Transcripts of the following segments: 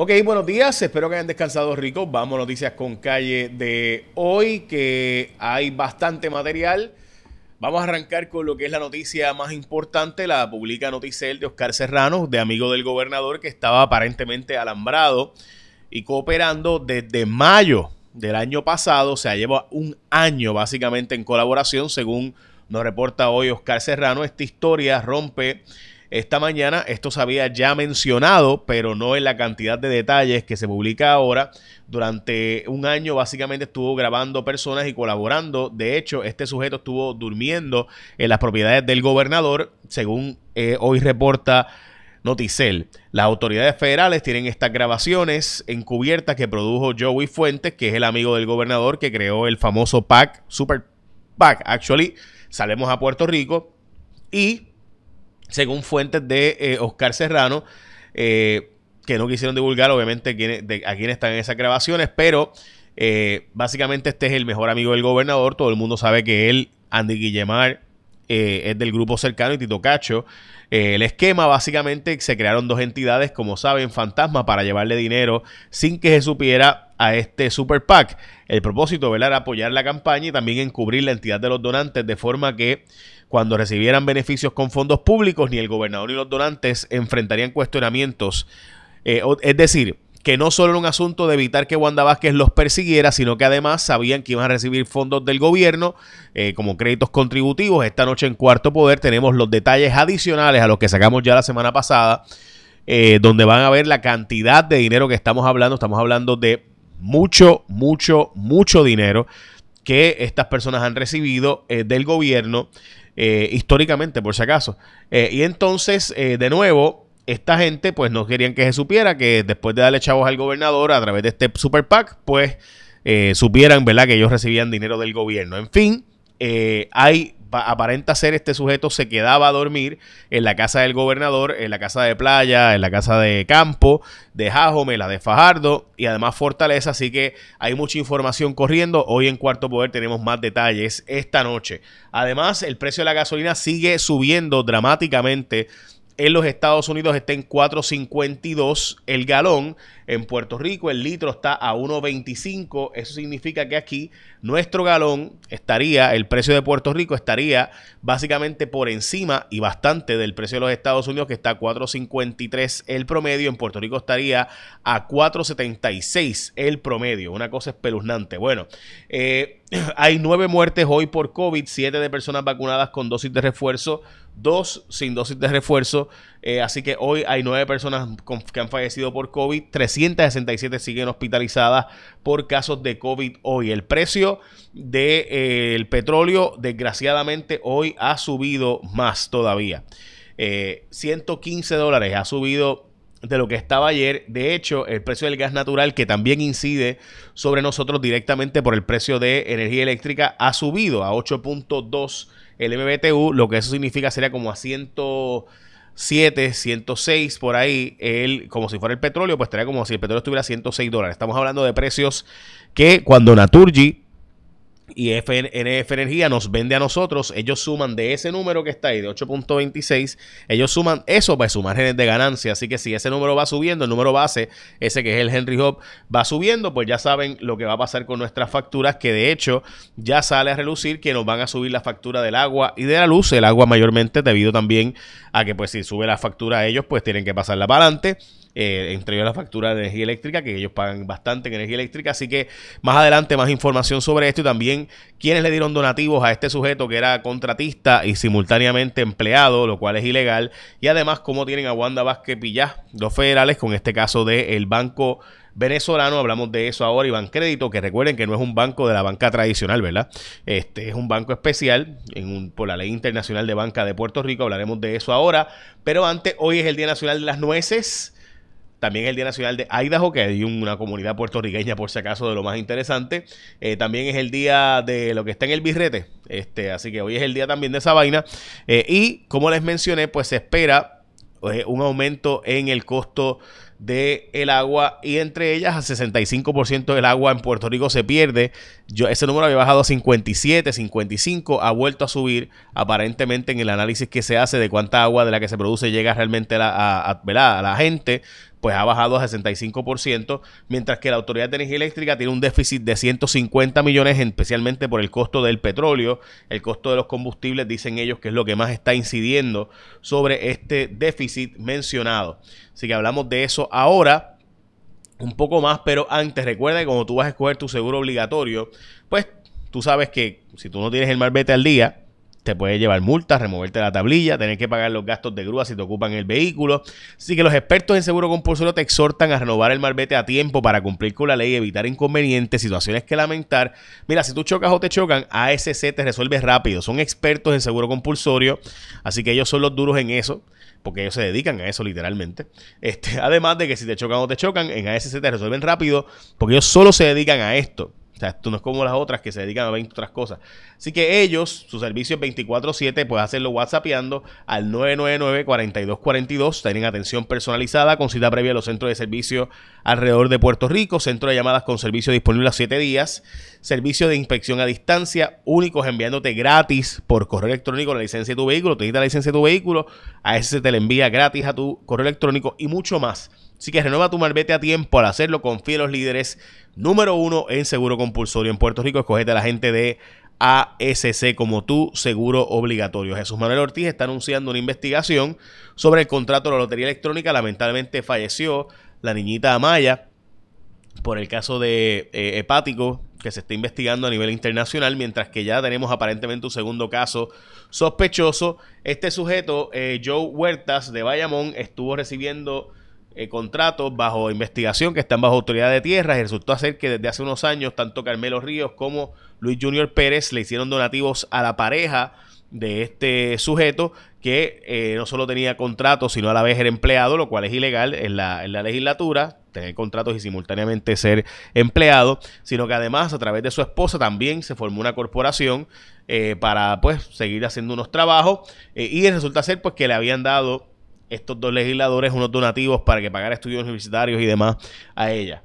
Ok, buenos días, espero que hayan descansado ricos. Vamos noticias con calle de hoy, que hay bastante material. Vamos a arrancar con lo que es la noticia más importante, la publica Noticel de Oscar Serrano, de amigo del gobernador, que estaba aparentemente alambrado y cooperando desde mayo del año pasado. O sea, lleva un año básicamente en colaboración, según nos reporta hoy Oscar Serrano. Esta historia rompe esta mañana. Esto se había ya mencionado, pero no en la cantidad de detalles que se publica ahora. Durante un año básicamente estuvo grabando personas y colaborando. De hecho, este sujeto estuvo durmiendo en las propiedades del gobernador, según eh, hoy reporta Noticel. Las autoridades federales tienen estas grabaciones encubiertas que produjo Joey Fuentes, que es el amigo del gobernador que creó el famoso PAC, Super PAC, actually. Salemos a Puerto Rico y según fuentes de eh, Oscar Serrano, eh, que no quisieron divulgar obviamente a quiénes están en esas grabaciones, pero eh, básicamente este es el mejor amigo del gobernador, todo el mundo sabe que él, Andy Guillemar, es del grupo cercano y Tito Cacho. el esquema básicamente se crearon dos entidades, como saben, fantasma para llevarle dinero sin que se supiera a este Super PAC. El propósito era apoyar la campaña y también encubrir la entidad de los donantes de forma que cuando recibieran beneficios con fondos públicos, ni el gobernador ni los donantes enfrentarían cuestionamientos. Eh, es decir, que no solo era un asunto de evitar que Wanda Vázquez los persiguiera, sino que además sabían que iban a recibir fondos del gobierno eh, como créditos contributivos. Esta noche en Cuarto Poder tenemos los detalles adicionales a los que sacamos ya la semana pasada, eh, donde van a ver la cantidad de dinero que estamos hablando. Estamos hablando de mucho, mucho, mucho dinero que estas personas han recibido del gobierno. Eh, históricamente, por si acaso. Eh, y entonces, eh, de nuevo, esta gente pues no querían que se supiera que después de darle chavos al gobernador a través de este super PAC, pues supieran, ¿verdad?, que ellos recibían dinero del gobierno. En fin, hay aparenta ser este sujeto se quedaba a dormir en la casa del gobernador, en la casa de playa, en la casa de campo, de Jajome, la de Fajardo y además Fortaleza, así que hay mucha información corriendo. Hoy en Cuarto Poder tenemos más detalles esta noche. Además, el precio de la gasolina sigue subiendo dramáticamente en los Estados Unidos está en 4.52 el galón. En Puerto Rico el litro está a 1.25. Eso significa que aquí nuestro galón estaría, el precio de Puerto Rico estaría básicamente por encima y bastante del precio de los Estados Unidos que está a 4.53 el promedio. En Puerto Rico estaría a 4.76 el promedio. Una cosa espeluznante. Bueno, eh, hay nueve muertes hoy por COVID, siete de personas vacunadas con dosis de refuerzo dos sin dosis de refuerzo. Eh, así que hoy hay nueve personas que han fallecido por COVID, 367 siguen hospitalizadas por casos de COVID hoy. El precio del de, eh, petróleo, desgraciadamente, hoy ha subido más todavía. 115 eh, dólares ha subido de lo que estaba ayer. De hecho, el precio del gas natural, que también incide sobre nosotros directamente por el precio de energía eléctrica, ha subido a 8.2 el MBTU, lo que eso significa sería como a 107, 106 por ahí, el, como si fuera el petróleo, pues estaría como si el petróleo estuviera a 106 dólares. Estamos hablando de precios que cuando Naturgy y FNF Energía nos vende a nosotros, ellos suman de ese número que está ahí, de 8.26, ellos suman eso para su margen de ganancia. Así que si ese número va subiendo, el número base, ese que es el Henry Hub, va subiendo, pues ya saben lo que va a pasar con nuestras facturas, que de hecho ya sale a relucir que nos van a subir la factura del agua y de la luz, el agua mayormente debido también a que pues si sube la factura a ellos, pues tienen que pasarla para adelante. Eh, entre ellos la factura de energía eléctrica, que ellos pagan bastante en energía eléctrica. Así que más adelante más información sobre esto y también quienes le dieron donativos a este sujeto que era contratista y simultáneamente empleado, lo cual es ilegal. Y además cómo tienen a Wanda Vázquez Pillá, dos federales, con este caso del Banco venezolano, hablamos de eso ahora, y Crédito, que recuerden que no es un banco de la banca tradicional, ¿verdad? Este es un banco especial en un, por la Ley Internacional de Banca de Puerto Rico, hablaremos de eso ahora, pero antes, hoy es el Día Nacional de las Nueces, también es el Día Nacional de Idaho, que hay una comunidad puertorriqueña, por si acaso, de lo más interesante. Eh, también es el día de lo que está en el birrete. Este, así que hoy es el día también de esa vaina. Eh, y como les mencioné, pues se espera eh, un aumento en el costo de el agua y entre ellas a 65% del agua en Puerto Rico se pierde. Yo, ese número había bajado a 57, 55, ha vuelto a subir aparentemente en el análisis que se hace de cuánta agua de la que se produce llega realmente a la, a, la gente. Pues ha bajado a 65%, mientras que la Autoridad de Energía Eléctrica tiene un déficit de 150 millones, especialmente por el costo del petróleo, el costo de los combustibles, dicen ellos que es lo que más está incidiendo sobre este déficit mencionado. Así que hablamos de eso ahora un poco más, pero antes recuerda que cuando tú vas a escoger tu seguro obligatorio, pues tú sabes que si tú no tienes el marbete al día, te puede llevar multas, removerte la tablilla, tener que pagar los gastos de grúa si te ocupan el vehículo. Así que los expertos en seguro compulsorio te exhortan a renovar el marbete a tiempo para cumplir con la ley y evitar inconvenientes, situaciones que lamentar. Mira, si tú chocas o te chocan, ASC te resuelve rápido. Son expertos en seguro compulsorio, así que ellos son los duros en eso porque ellos se dedican a eso literalmente. Este, además de que si te chocan o te chocan, en ASC te resuelven rápido, porque ellos solo se dedican a esto. Esto no es como las otras que se dedican a 20 otras cosas. Así que ellos, su servicio es 24-7, puedes hacerlo WhatsAppando al 999-4242. Tienen atención personalizada con cita previa a los centros de servicio alrededor de Puerto Rico. Centro de llamadas con servicio disponible a 7 días. Servicio de inspección a distancia, únicos enviándote gratis por correo electrónico la licencia de tu vehículo. Te necesitas la licencia de tu vehículo, a ese se te la envía gratis a tu correo electrónico y mucho más. Así que renueva tu marbete a tiempo al hacerlo. Confía en los líderes número uno en seguro compulsorio en Puerto Rico. Escogete a la gente de ASC como tu seguro obligatorio. Jesús Manuel Ortiz está anunciando una investigación sobre el contrato de la lotería electrónica. Lamentablemente falleció la niñita Amaya por el caso de eh, hepático que se está investigando a nivel internacional, mientras que ya tenemos aparentemente un segundo caso sospechoso. Este sujeto, eh, Joe Huertas de Bayamón, estuvo recibiendo eh, contratos bajo investigación que están bajo autoridad de tierras y resultó ser que desde hace unos años tanto Carmelo Ríos como Luis Junior Pérez le hicieron donativos a la pareja de este sujeto que eh, no solo tenía contratos sino a la vez era empleado, lo cual es ilegal en la, en la legislatura, tener contratos y simultáneamente ser empleado, sino que además a través de su esposa también se formó una corporación eh, para pues seguir haciendo unos trabajos y resulta ser pues que le habían dado estos dos legisladores unos donativos para que pagara estudios universitarios y demás a ella.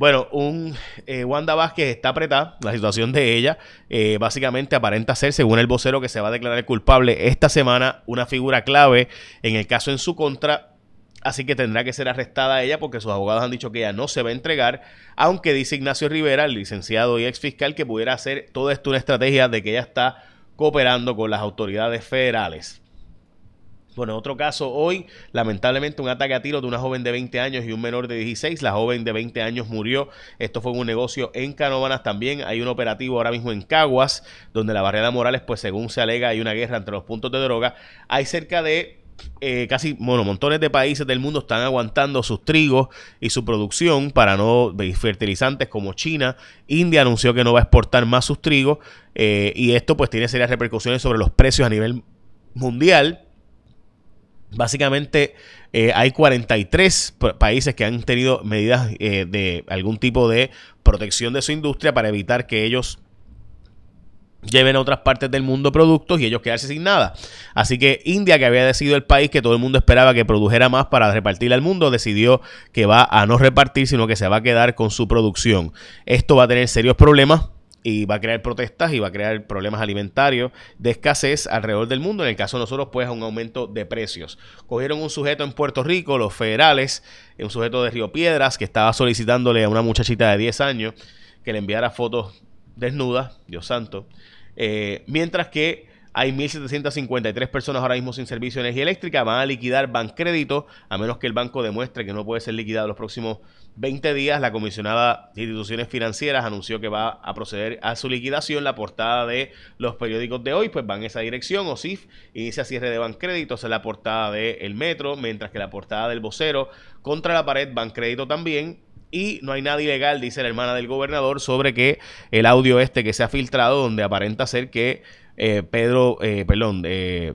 Bueno, un eh, Wanda Vázquez está apretada, la situación de ella eh, básicamente aparenta ser, según el vocero que se va a declarar culpable esta semana, una figura clave en el caso en su contra, así que tendrá que ser arrestada ella porque sus abogados han dicho que ella no se va a entregar, aunque dice Ignacio Rivera, el licenciado y ex fiscal, que pudiera hacer todo esto una estrategia de que ella está cooperando con las autoridades federales. Bueno, otro caso hoy, lamentablemente un ataque a tiro de una joven de 20 años y un menor de 16. La joven de 20 años murió. Esto fue en un negocio en Canóvanas también. Hay un operativo ahora mismo en Caguas, donde la barrera Morales, pues según se alega, hay una guerra entre los puntos de droga. Hay cerca de eh, casi, bueno, montones de países del mundo están aguantando sus trigos y su producción para no fertilizantes como China. India anunció que no va a exportar más sus trigos eh, y esto pues tiene serias repercusiones sobre los precios a nivel mundial. Básicamente eh, hay 43 países que han tenido medidas eh, de algún tipo de protección de su industria para evitar que ellos lleven a otras partes del mundo productos y ellos quedarse sin nada. Así que India, que había decidido el país que todo el mundo esperaba que produjera más para repartir al mundo, decidió que va a no repartir, sino que se va a quedar con su producción. Esto va a tener serios problemas y va a crear protestas y va a crear problemas alimentarios de escasez alrededor del mundo. En el caso de nosotros, pues un aumento de precios. Cogieron un sujeto en Puerto Rico, los federales, un sujeto de Río Piedras, que estaba solicitándole a una muchachita de 10 años que le enviara fotos desnudas, Dios santo, eh, mientras que hay 1.753 personas ahora mismo sin servicio de energía eléctrica. Van a liquidar Bancrédito, a menos que el banco demuestre que no puede ser liquidado los próximos 20 días. La comisionada de instituciones financieras anunció que va a proceder a su liquidación. La portada de los periódicos de hoy pues van en esa dirección. OSIF inicia cierre de Bancrédito, es la portada de El Metro, mientras que la portada del vocero contra la pared Bancrédito también y no hay nada ilegal, dice la hermana del gobernador, sobre que el audio este que se ha filtrado, donde aparenta ser que eh, Pedro, eh, perdón, eh,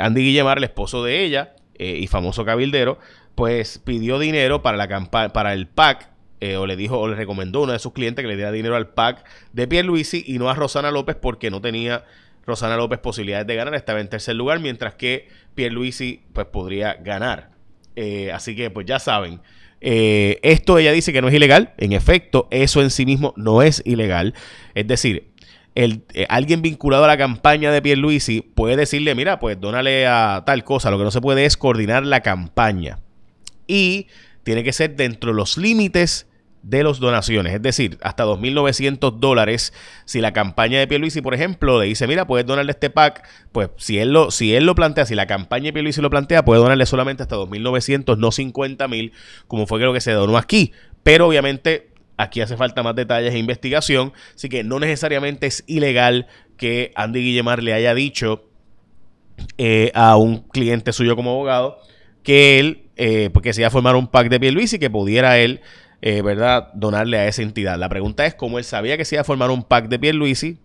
Andy Guillemar, el esposo de ella y famoso cabildero, pues pidió dinero para la campaña, para el PAC, o le dijo, o le recomendó a uno de sus clientes que le diera dinero al PAC de Pierluisi y no a Rosana López porque no tenía Rosana López posibilidades de ganar, estaba en tercer lugar, mientras que Pierluisi pues podría ganar. así que pues ya saben, esto ella dice que no es ilegal. En efecto, eso en sí mismo no es ilegal. Es decir, eh, alguien vinculado a la campaña de Pierluisi puede decirle, mira, pues dónale a tal cosa. Lo que no se puede es coordinar la campaña. Y tiene que ser dentro de los límites de las donaciones, es decir, hasta 2.900 dólares. Si la campaña de Pierluisi, por ejemplo, le dice, mira, puedes donarle este pack, pues si él lo, si él lo plantea, si la campaña de Pierluisi lo plantea, puede donarle solamente hasta 2.900, no 50.000, como fue lo que se donó aquí. Pero obviamente aquí hace falta más detalles e investigación, así que no necesariamente es ilegal que Andy Guillemar le haya dicho eh, a un cliente suyo como abogado que él, eh, porque se iba a formar un pack de Pierluisi, que pudiera él eh, ¿verdad?, donarle a esa entidad. La pregunta es cómo él sabía que se iba a formar un pack de Pierluisi,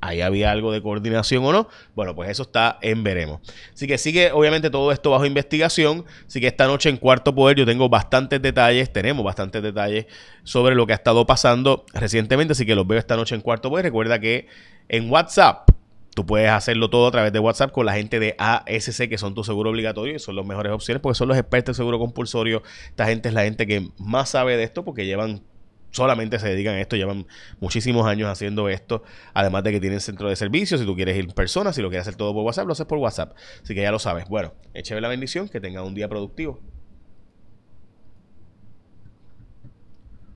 ahí había algo de coordinación o no. Bueno, pues eso está en veremos. Así que sigue, obviamente, todo esto bajo investigación. Así que esta noche en Cuarto Poder yo tengo bastantes detalles, tenemos bastantes detalles sobre lo que ha estado pasando recientemente. Así que los veo esta noche en Cuarto Poder. Recuerda que en WhatsApp Tú puedes hacerlo todo a través de WhatsApp con la gente de ASC, que son tu seguro obligatorio y son las mejores opciones porque son los expertos en seguro compulsorio. Esta gente es la gente que más sabe de esto porque llevan solamente se dedican a esto, llevan muchísimos años haciendo esto, además de que tienen centro de servicio, si tú quieres ir en persona, si lo quieres hacer todo por WhatsApp, lo haces por WhatsApp, así que ya lo sabes. Bueno, écheme la bendición, que tenga un día productivo.